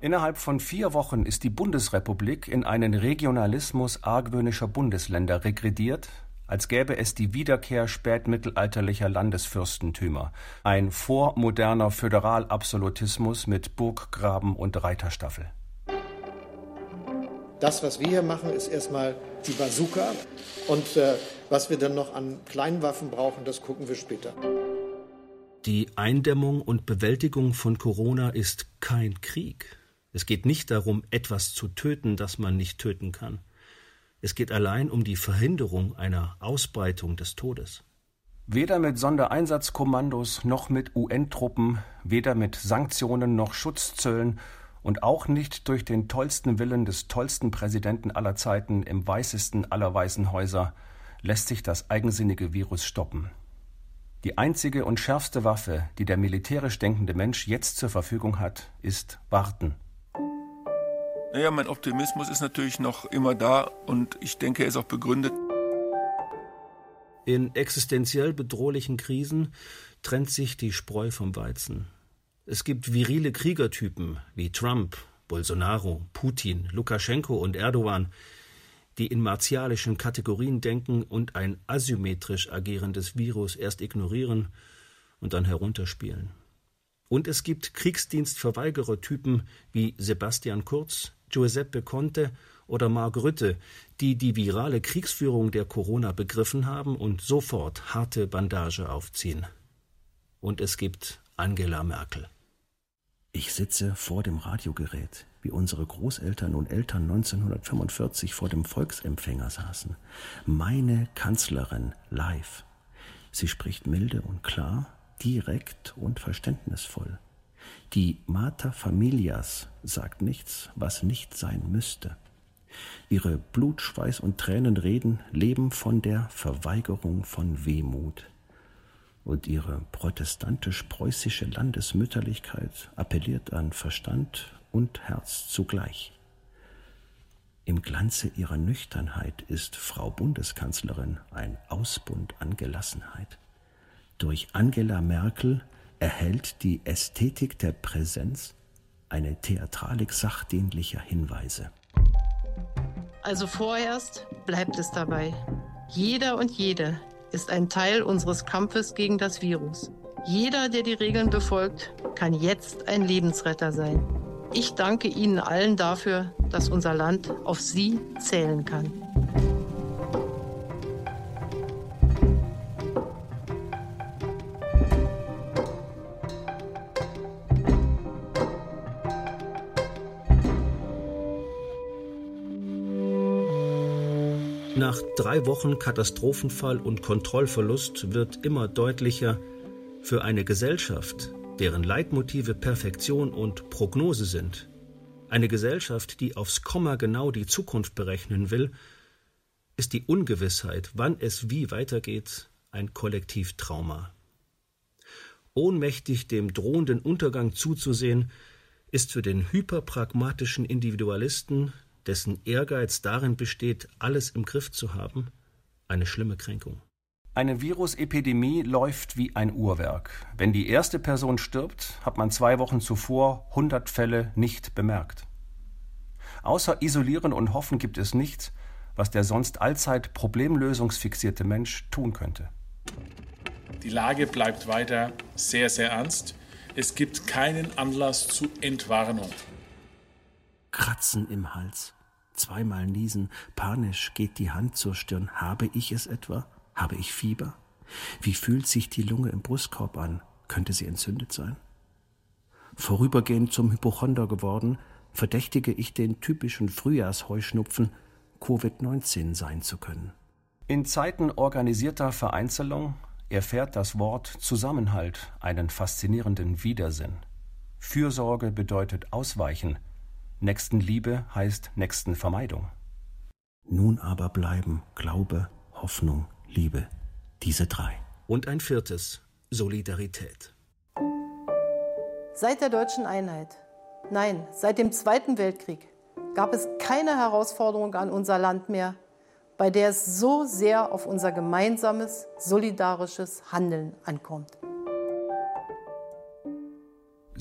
Innerhalb von vier Wochen ist die Bundesrepublik in einen Regionalismus argwöhnischer Bundesländer regrediert, als gäbe es die Wiederkehr spätmittelalterlicher Landesfürstentümer, ein vormoderner Föderalabsolutismus mit Burggraben und Reiterstaffel. Das, was wir hier machen, ist erstmal die Bazooka. Und äh, was wir dann noch an Kleinwaffen brauchen, das gucken wir später. Die Eindämmung und Bewältigung von Corona ist kein Krieg. Es geht nicht darum, etwas zu töten, das man nicht töten kann. Es geht allein um die Verhinderung einer Ausbreitung des Todes. Weder mit Sondereinsatzkommandos noch mit UN-Truppen, weder mit Sanktionen noch Schutzzöllen und auch nicht durch den tollsten Willen des tollsten Präsidenten aller Zeiten im weißesten aller weißen Häuser lässt sich das eigensinnige Virus stoppen. Die einzige und schärfste Waffe, die der militärisch denkende Mensch jetzt zur Verfügung hat, ist Warten. Naja, mein Optimismus ist natürlich noch immer da und ich denke, er ist auch begründet. In existenziell bedrohlichen Krisen trennt sich die Spreu vom Weizen. Es gibt virile Kriegertypen wie Trump, Bolsonaro, Putin, Lukaschenko und Erdogan, die in martialischen Kategorien denken und ein asymmetrisch agierendes Virus erst ignorieren und dann herunterspielen. Und es gibt Kriegsdienstverweigerertypen wie Sebastian Kurz, Giuseppe Conte oder Mark Rütte, die die virale Kriegsführung der Corona begriffen haben und sofort harte Bandage aufziehen. Und es gibt Angela Merkel. Ich sitze vor dem Radiogerät, wie unsere Großeltern und Eltern 1945 vor dem Volksempfänger saßen. Meine Kanzlerin live. Sie spricht milde und klar, direkt und verständnisvoll. Die Mater Familias sagt nichts, was nicht sein müsste. Ihre Blut, Schweiß und Tränenreden leben von der Verweigerung von Wehmut. Und ihre protestantisch-preußische Landesmütterlichkeit appelliert an Verstand und Herz zugleich. Im Glanze ihrer Nüchternheit ist Frau Bundeskanzlerin ein Ausbund an Gelassenheit. Durch Angela Merkel erhält die Ästhetik der Präsenz eine Theatralik sachdienlicher Hinweise. Also vorerst bleibt es dabei. Jeder und jede ist ein Teil unseres Kampfes gegen das Virus. Jeder, der die Regeln befolgt, kann jetzt ein Lebensretter sein. Ich danke Ihnen allen dafür, dass unser Land auf Sie zählen kann. Nach drei Wochen Katastrophenfall und Kontrollverlust wird immer deutlicher, für eine Gesellschaft, deren Leitmotive Perfektion und Prognose sind, eine Gesellschaft, die aufs Komma genau die Zukunft berechnen will, ist die Ungewissheit, wann es wie weitergeht, ein Kollektivtrauma. Ohnmächtig dem drohenden Untergang zuzusehen, ist für den hyperpragmatischen Individualisten dessen Ehrgeiz darin besteht, alles im Griff zu haben, eine schlimme Kränkung. Eine Virusepidemie läuft wie ein Uhrwerk. Wenn die erste Person stirbt, hat man zwei Wochen zuvor 100 Fälle nicht bemerkt. Außer isolieren und hoffen gibt es nichts, was der sonst allzeit problemlösungsfixierte Mensch tun könnte. Die Lage bleibt weiter sehr, sehr ernst. Es gibt keinen Anlass zu Entwarnung. Kratzen im Hals, zweimal niesen, panisch geht die Hand zur Stirn. Habe ich es etwa? Habe ich Fieber? Wie fühlt sich die Lunge im Brustkorb an? Könnte sie entzündet sein? Vorübergehend zum Hypochonder geworden, verdächtige ich den typischen Frühjahrsheuschnupfen Covid-19 sein zu können. In Zeiten organisierter Vereinzelung erfährt das Wort Zusammenhalt einen faszinierenden Widersinn. Fürsorge bedeutet Ausweichen, Nächstenliebe heißt Nächstenvermeidung. Nun aber bleiben Glaube, Hoffnung, Liebe, diese drei. Und ein viertes, Solidarität. Seit der deutschen Einheit, nein, seit dem Zweiten Weltkrieg, gab es keine Herausforderung an unser Land mehr, bei der es so sehr auf unser gemeinsames, solidarisches Handeln ankommt.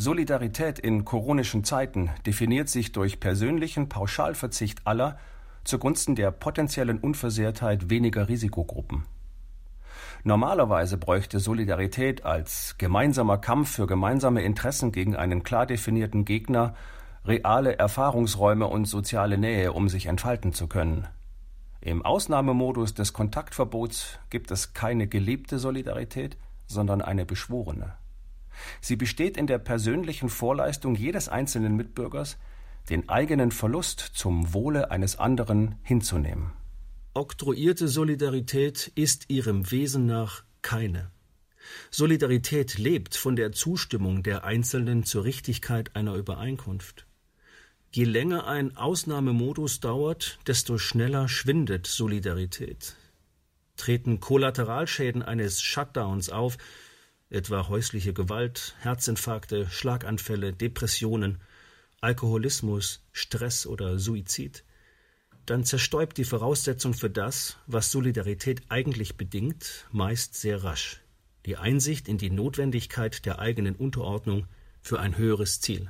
Solidarität in koronischen Zeiten definiert sich durch persönlichen Pauschalverzicht aller zugunsten der potenziellen Unversehrtheit weniger Risikogruppen. Normalerweise bräuchte Solidarität als gemeinsamer Kampf für gemeinsame Interessen gegen einen klar definierten Gegner reale Erfahrungsräume und soziale Nähe, um sich entfalten zu können. Im Ausnahmemodus des Kontaktverbots gibt es keine gelebte Solidarität, sondern eine beschworene. Sie besteht in der persönlichen Vorleistung jedes einzelnen Mitbürgers, den eigenen Verlust zum Wohle eines anderen hinzunehmen. Oktroyierte Solidarität ist ihrem Wesen nach keine. Solidarität lebt von der Zustimmung der Einzelnen zur Richtigkeit einer Übereinkunft. Je länger ein Ausnahmemodus dauert, desto schneller schwindet Solidarität. Treten Kollateralschäden eines Shutdowns auf, etwa häusliche Gewalt, Herzinfarkte, Schlaganfälle, Depressionen, Alkoholismus, Stress oder Suizid, dann zerstäubt die Voraussetzung für das, was Solidarität eigentlich bedingt, meist sehr rasch. Die Einsicht in die Notwendigkeit der eigenen Unterordnung für ein höheres Ziel.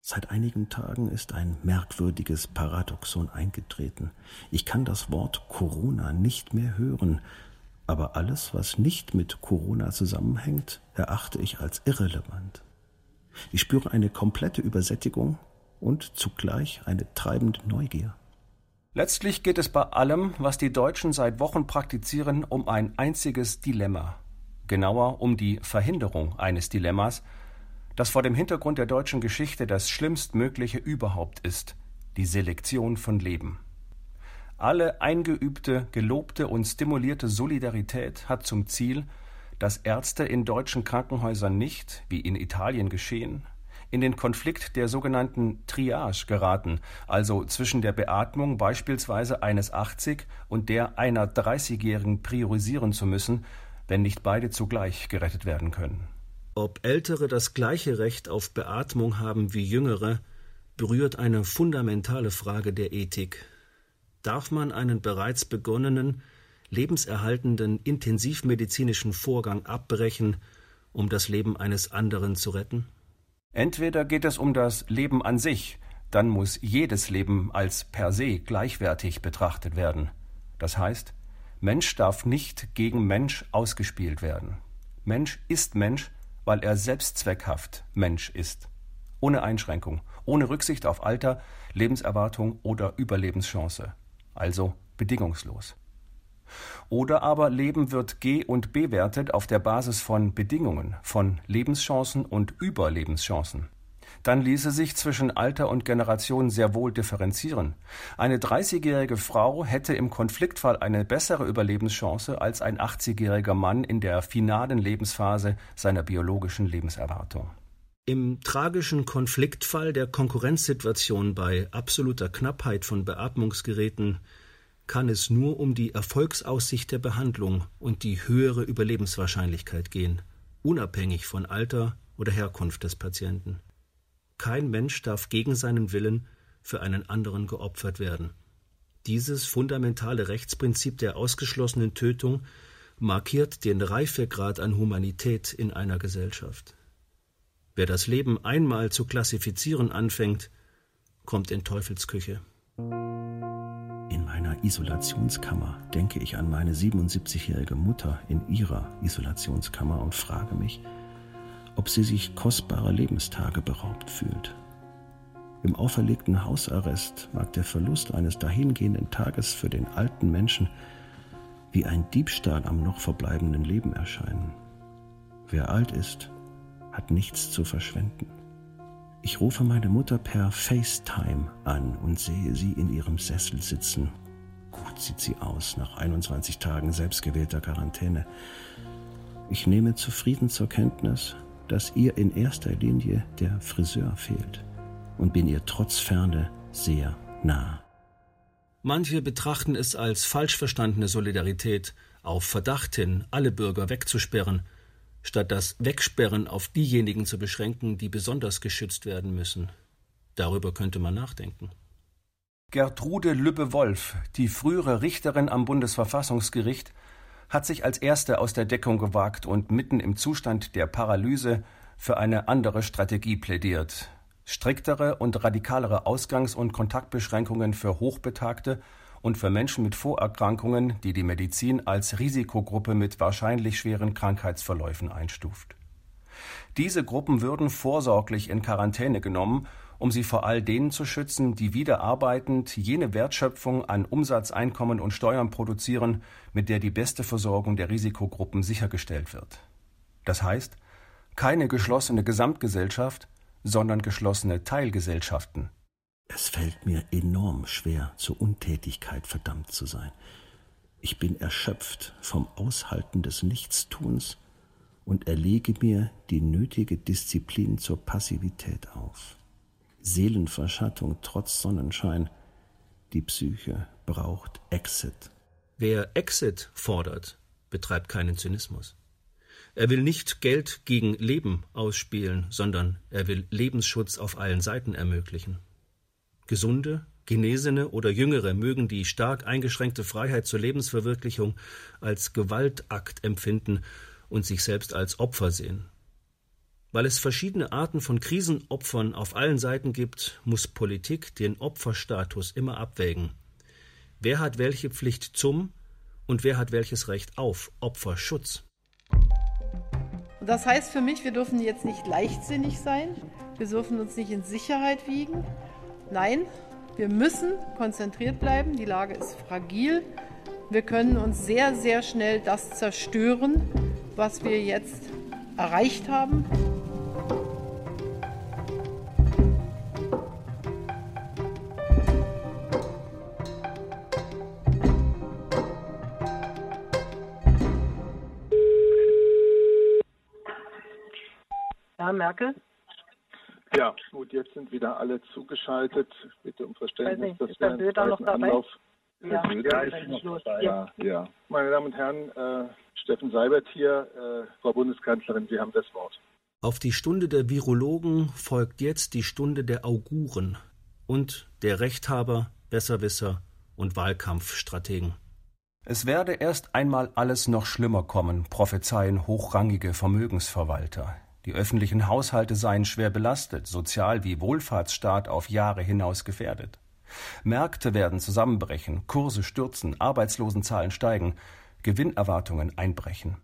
Seit einigen Tagen ist ein merkwürdiges Paradoxon eingetreten. Ich kann das Wort Corona nicht mehr hören, aber alles, was nicht mit Corona zusammenhängt, erachte ich als irrelevant. Ich spüre eine komplette Übersättigung und zugleich eine treibende Neugier. Letztlich geht es bei allem, was die Deutschen seit Wochen praktizieren, um ein einziges Dilemma. Genauer um die Verhinderung eines Dilemmas, das vor dem Hintergrund der deutschen Geschichte das schlimmstmögliche überhaupt ist, die Selektion von Leben. Alle eingeübte, gelobte und stimulierte Solidarität hat zum Ziel, dass Ärzte in deutschen Krankenhäusern nicht, wie in Italien geschehen, in den Konflikt der sogenannten Triage geraten, also zwischen der Beatmung beispielsweise eines 80 und der einer 30-Jährigen priorisieren zu müssen, wenn nicht beide zugleich gerettet werden können. Ob Ältere das gleiche Recht auf Beatmung haben wie Jüngere, berührt eine fundamentale Frage der Ethik. Darf man einen bereits begonnenen, lebenserhaltenden intensivmedizinischen Vorgang abbrechen, um das Leben eines anderen zu retten? Entweder geht es um das Leben an sich, dann muss jedes Leben als per se gleichwertig betrachtet werden. Das heißt, Mensch darf nicht gegen Mensch ausgespielt werden. Mensch ist Mensch, weil er selbstzweckhaft Mensch ist. Ohne Einschränkung, ohne Rücksicht auf Alter, Lebenserwartung oder Überlebenschance. Also bedingungslos. Oder aber Leben wird G- und bewertet auf der Basis von Bedingungen, von Lebenschancen und Überlebenschancen. Dann ließe sich zwischen Alter und Generation sehr wohl differenzieren. Eine 30-jährige Frau hätte im Konfliktfall eine bessere Überlebenschance als ein 80-jähriger Mann in der finalen Lebensphase seiner biologischen Lebenserwartung. Im tragischen Konfliktfall der Konkurrenzsituation bei absoluter Knappheit von Beatmungsgeräten kann es nur um die Erfolgsaussicht der Behandlung und die höhere Überlebenswahrscheinlichkeit gehen, unabhängig von Alter oder Herkunft des Patienten. Kein Mensch darf gegen seinen Willen für einen anderen geopfert werden. Dieses fundamentale Rechtsprinzip der ausgeschlossenen Tötung markiert den Reifegrad an Humanität in einer Gesellschaft. Wer das Leben einmal zu klassifizieren anfängt, kommt in Teufelsküche. In meiner Isolationskammer denke ich an meine 77-jährige Mutter in ihrer Isolationskammer und frage mich, ob sie sich kostbarer Lebenstage beraubt fühlt. Im auferlegten Hausarrest mag der Verlust eines dahingehenden Tages für den alten Menschen wie ein Diebstahl am noch verbleibenden Leben erscheinen. Wer alt ist, hat nichts zu verschwenden. Ich rufe meine Mutter per FaceTime an und sehe sie in ihrem Sessel sitzen. Gut sieht sie aus nach 21 Tagen selbstgewählter Quarantäne. Ich nehme zufrieden zur Kenntnis, dass ihr in erster Linie der Friseur fehlt und bin ihr trotz Ferne sehr nah. Manche betrachten es als falsch verstandene Solidarität, auf Verdacht hin alle Bürger wegzusperren, statt das Wegsperren auf diejenigen zu beschränken, die besonders geschützt werden müssen. Darüber könnte man nachdenken. Gertrude Lübbe-Wolf, die frühere Richterin am Bundesverfassungsgericht, hat sich als erste aus der Deckung gewagt und mitten im Zustand der Paralyse für eine andere Strategie plädiert. Striktere und radikalere Ausgangs- und Kontaktbeschränkungen für Hochbetagte und für Menschen mit Vorerkrankungen, die die Medizin als Risikogruppe mit wahrscheinlich schweren Krankheitsverläufen einstuft. Diese Gruppen würden vorsorglich in Quarantäne genommen, um sie vor all denen zu schützen, die wieder arbeitend jene Wertschöpfung an Umsatz, Einkommen und Steuern produzieren, mit der die beste Versorgung der Risikogruppen sichergestellt wird. Das heißt, keine geschlossene Gesamtgesellschaft, sondern geschlossene Teilgesellschaften. Es fällt mir enorm schwer, zur Untätigkeit verdammt zu sein. Ich bin erschöpft vom Aushalten des Nichtstuns und erlege mir die nötige Disziplin zur Passivität auf. Seelenverschattung trotz Sonnenschein. Die Psyche braucht Exit. Wer Exit fordert, betreibt keinen Zynismus. Er will nicht Geld gegen Leben ausspielen, sondern er will Lebensschutz auf allen Seiten ermöglichen. Gesunde, Genesene oder Jüngere mögen die stark eingeschränkte Freiheit zur Lebensverwirklichung als Gewaltakt empfinden und sich selbst als Opfer sehen. Weil es verschiedene Arten von Krisenopfern auf allen Seiten gibt, muss Politik den Opferstatus immer abwägen. Wer hat welche Pflicht zum und wer hat welches Recht auf Opferschutz? Das heißt für mich, wir dürfen jetzt nicht leichtsinnig sein, wir dürfen uns nicht in Sicherheit wiegen, Nein, wir müssen konzentriert bleiben. Die Lage ist fragil. Wir können uns sehr, sehr schnell das zerstören, was wir jetzt erreicht haben. Ja, Merkel? Ja, gut, jetzt sind wieder alle zugeschaltet. Bitte um Verständnis, nicht, dass wir einen Söder noch dabei? Anlauf ja, ja, ist noch dabei. Ja, ja. Meine Damen und Herren, äh, Steffen Seibert hier, äh, Frau Bundeskanzlerin, Sie haben das Wort. Auf die Stunde der Virologen folgt jetzt die Stunde der Auguren und der Rechthaber, Besserwisser und Wahlkampfstrategen. Es werde erst einmal alles noch schlimmer kommen, prophezeien hochrangige Vermögensverwalter. Die öffentlichen Haushalte seien schwer belastet, Sozial- wie Wohlfahrtsstaat auf Jahre hinaus gefährdet. Märkte werden zusammenbrechen, Kurse stürzen, Arbeitslosenzahlen steigen, Gewinnerwartungen einbrechen.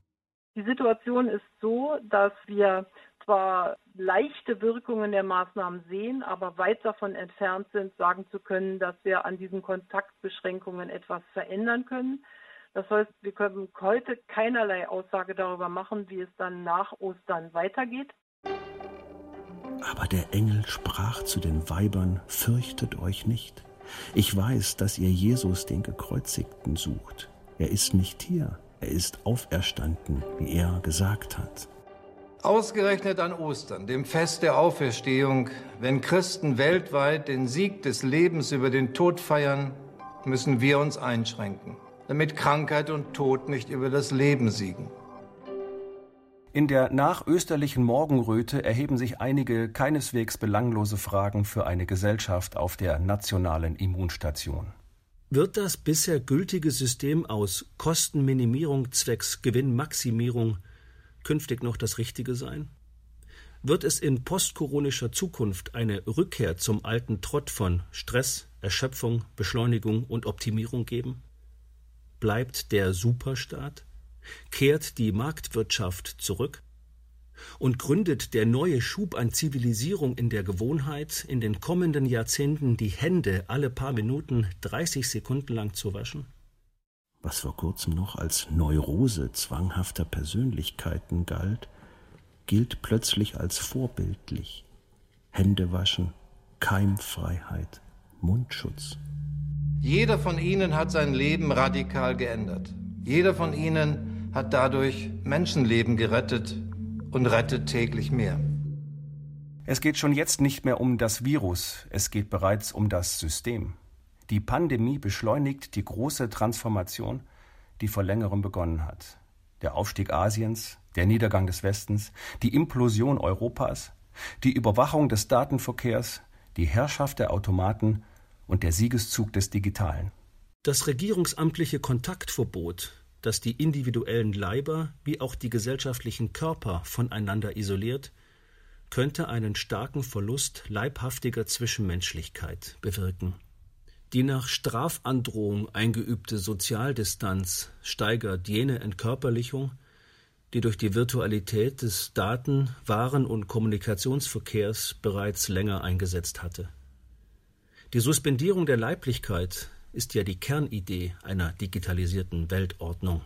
Die Situation ist so, dass wir zwar leichte Wirkungen der Maßnahmen sehen, aber weit davon entfernt sind, sagen zu können, dass wir an diesen Kontaktbeschränkungen etwas verändern können. Das heißt, wir können heute keinerlei Aussage darüber machen, wie es dann nach Ostern weitergeht. Aber der Engel sprach zu den Weibern, fürchtet euch nicht. Ich weiß, dass ihr Jesus, den Gekreuzigten, sucht. Er ist nicht hier, er ist auferstanden, wie er gesagt hat. Ausgerechnet an Ostern, dem Fest der Auferstehung, wenn Christen weltweit den Sieg des Lebens über den Tod feiern, müssen wir uns einschränken damit Krankheit und Tod nicht über das Leben siegen. In der nachösterlichen Morgenröte erheben sich einige keineswegs belanglose Fragen für eine Gesellschaft auf der nationalen Immunstation. Wird das bisher gültige System aus Kostenminimierung zwecks Gewinnmaximierung künftig noch das Richtige sein? Wird es in postkoronischer Zukunft eine Rückkehr zum alten Trott von Stress, Erschöpfung, Beschleunigung und Optimierung geben? Bleibt der Superstaat? Kehrt die Marktwirtschaft zurück? Und gründet der neue Schub an Zivilisierung in der Gewohnheit, in den kommenden Jahrzehnten die Hände alle paar Minuten 30 Sekunden lang zu waschen? Was vor kurzem noch als Neurose zwanghafter Persönlichkeiten galt, gilt plötzlich als vorbildlich. Hände waschen, Keimfreiheit, Mundschutz. Jeder von Ihnen hat sein Leben radikal geändert. Jeder von Ihnen hat dadurch Menschenleben gerettet und rettet täglich mehr. Es geht schon jetzt nicht mehr um das Virus, es geht bereits um das System. Die Pandemie beschleunigt die große Transformation, die vor längerem begonnen hat. Der Aufstieg Asiens, der Niedergang des Westens, die Implosion Europas, die Überwachung des Datenverkehrs, die Herrschaft der Automaten und der Siegeszug des Digitalen. Das regierungsamtliche Kontaktverbot das die individuellen Leiber wie auch die gesellschaftlichen Körper voneinander isoliert, könnte einen starken Verlust leibhaftiger Zwischenmenschlichkeit bewirken. Die nach Strafandrohung eingeübte Sozialdistanz steigert jene Entkörperlichung, die durch die Virtualität des Daten-, Waren- und Kommunikationsverkehrs bereits länger eingesetzt hatte. Die Suspendierung der Leiblichkeit ist ja die Kernidee einer digitalisierten Weltordnung.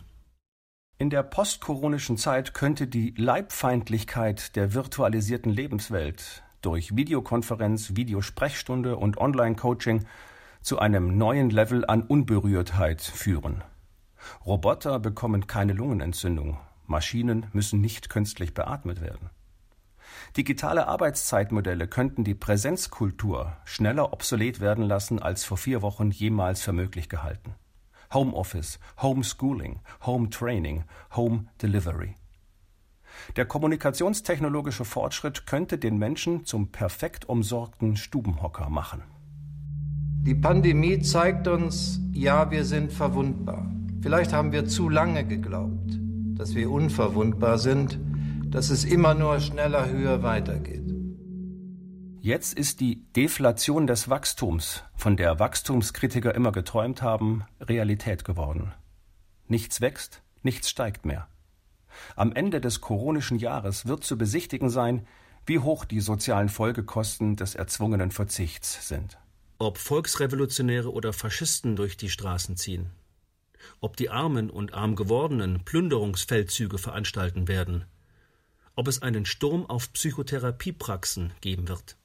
In der postkoronischen Zeit könnte die Leibfeindlichkeit der virtualisierten Lebenswelt durch Videokonferenz, Videosprechstunde und Online-Coaching zu einem neuen Level an Unberührtheit führen. Roboter bekommen keine Lungenentzündung, Maschinen müssen nicht künstlich beatmet werden. Digitale Arbeitszeitmodelle könnten die Präsenzkultur schneller obsolet werden lassen als vor vier Wochen jemals für möglich gehalten. Homeoffice, Homeschooling, Home Training, Home Delivery. Der kommunikationstechnologische Fortschritt könnte den Menschen zum perfekt umsorgten Stubenhocker machen. Die Pandemie zeigt uns, ja, wir sind verwundbar. Vielleicht haben wir zu lange geglaubt, dass wir unverwundbar sind dass es immer nur schneller, höher weitergeht. Jetzt ist die Deflation des Wachstums, von der Wachstumskritiker immer geträumt haben, Realität geworden. Nichts wächst, nichts steigt mehr. Am Ende des koronischen Jahres wird zu besichtigen sein, wie hoch die sozialen Folgekosten des erzwungenen Verzichts sind. Ob Volksrevolutionäre oder Faschisten durch die Straßen ziehen. Ob die Armen und Armgewordenen Plünderungsfeldzüge veranstalten werden ob es einen Sturm auf Psychotherapiepraxen geben wird.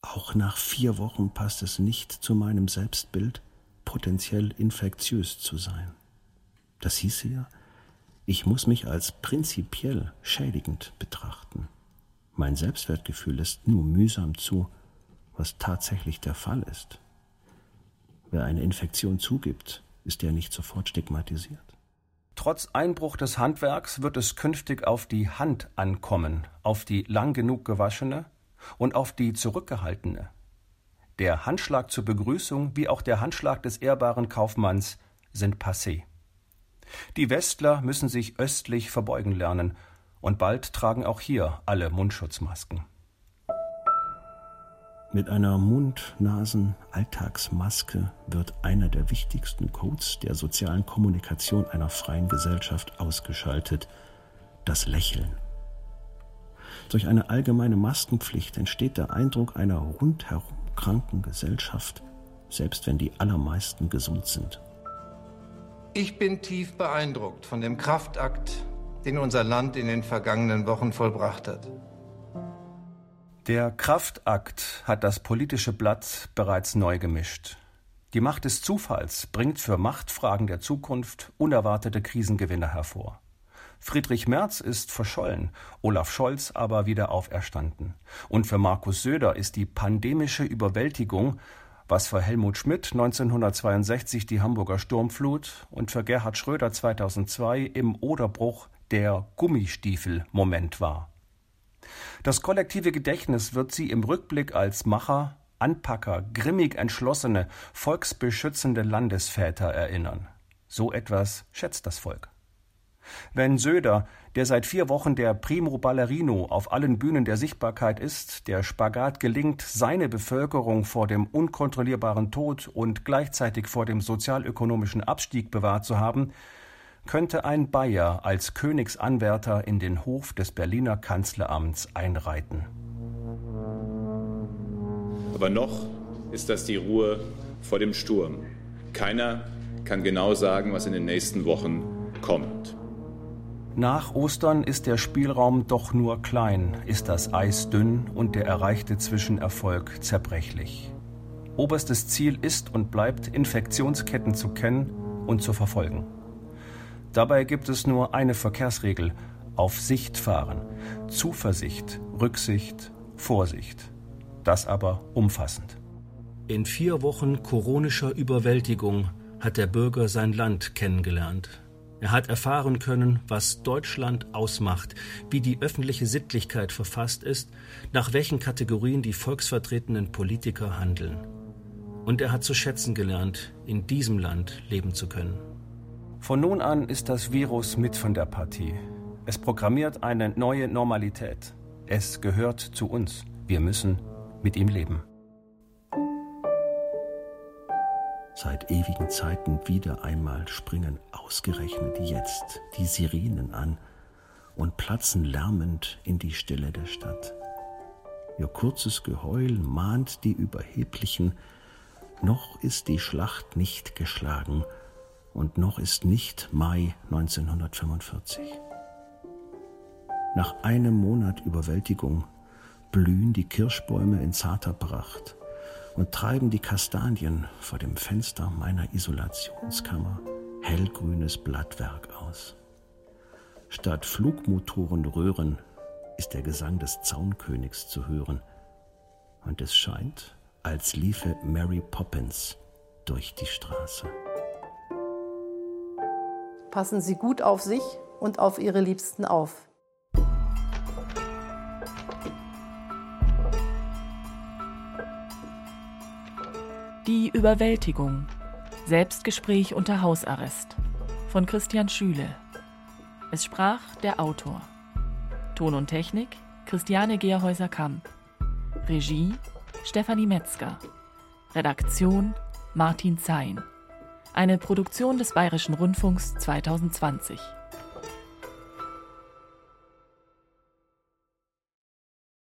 Auch nach vier Wochen passt es nicht zu meinem Selbstbild, potenziell infektiös zu sein. Das hieße ja, ich muss mich als prinzipiell schädigend betrachten. Mein Selbstwertgefühl lässt nur mühsam zu, was tatsächlich der Fall ist. Wer eine Infektion zugibt, ist ja nicht sofort stigmatisiert. Trotz Einbruch des Handwerks wird es künftig auf die Hand ankommen, auf die lang genug gewaschene und auf die zurückgehaltene. Der Handschlag zur Begrüßung wie auch der Handschlag des ehrbaren Kaufmanns sind passé. Die Westler müssen sich östlich verbeugen lernen, und bald tragen auch hier alle Mundschutzmasken. Mit einer Mund-Nasen-Alltagsmaske wird einer der wichtigsten Codes der sozialen Kommunikation einer freien Gesellschaft ausgeschaltet, das Lächeln. Durch eine allgemeine Maskenpflicht entsteht der Eindruck einer rundherum kranken Gesellschaft, selbst wenn die allermeisten gesund sind. Ich bin tief beeindruckt von dem Kraftakt, den unser Land in den vergangenen Wochen vollbracht hat. Der Kraftakt hat das politische Blatt bereits neu gemischt. Die Macht des Zufalls bringt für Machtfragen der Zukunft unerwartete Krisengewinne hervor. Friedrich Merz ist verschollen, Olaf Scholz aber wieder auferstanden. Und für Markus Söder ist die pandemische Überwältigung, was für Helmut Schmidt 1962 die Hamburger Sturmflut und für Gerhard Schröder 2002 im Oderbruch der Gummistiefel-Moment war. Das kollektive Gedächtnis wird sie im Rückblick als Macher, Anpacker, grimmig entschlossene, volksbeschützende Landesväter erinnern. So etwas schätzt das Volk. Wenn Söder, der seit vier Wochen der Primo Ballerino auf allen Bühnen der Sichtbarkeit ist, der Spagat gelingt, seine Bevölkerung vor dem unkontrollierbaren Tod und gleichzeitig vor dem sozialökonomischen Abstieg bewahrt zu haben, könnte ein Bayer als Königsanwärter in den Hof des Berliner Kanzleramts einreiten. Aber noch ist das die Ruhe vor dem Sturm. Keiner kann genau sagen, was in den nächsten Wochen kommt. Nach Ostern ist der Spielraum doch nur klein, ist das Eis dünn und der erreichte Zwischenerfolg zerbrechlich. Oberstes Ziel ist und bleibt, Infektionsketten zu kennen und zu verfolgen. Dabei gibt es nur eine Verkehrsregel, auf Sicht fahren. Zuversicht, Rücksicht, Vorsicht. Das aber umfassend. In vier Wochen koronischer Überwältigung hat der Bürger sein Land kennengelernt. Er hat erfahren können, was Deutschland ausmacht, wie die öffentliche Sittlichkeit verfasst ist, nach welchen Kategorien die volksvertretenen Politiker handeln. Und er hat zu schätzen gelernt, in diesem Land leben zu können. Von nun an ist das Virus mit von der Partie. Es programmiert eine neue Normalität. Es gehört zu uns. Wir müssen mit ihm leben. Seit ewigen Zeiten wieder einmal springen ausgerechnet jetzt die Sirenen an und platzen lärmend in die Stille der Stadt. Ihr kurzes Geheul mahnt die Überheblichen, noch ist die Schlacht nicht geschlagen und noch ist nicht Mai 1945. Nach einem Monat Überwältigung blühen die Kirschbäume in zarter Pracht und treiben die Kastanien vor dem Fenster meiner Isolationskammer hellgrünes Blattwerk aus. Statt Flugmotorenröhren ist der Gesang des Zaunkönigs zu hören, und es scheint, als liefe Mary Poppins durch die Straße. Passen Sie gut auf sich und auf Ihre Liebsten auf. Die Überwältigung. Selbstgespräch unter Hausarrest. Von Christian Schüle. Es sprach der Autor. Ton und Technik Christiane Gerhäuser-Kamp. Regie Stefanie Metzger. Redaktion Martin Zein. Eine Produktion des Bayerischen Rundfunks 2020.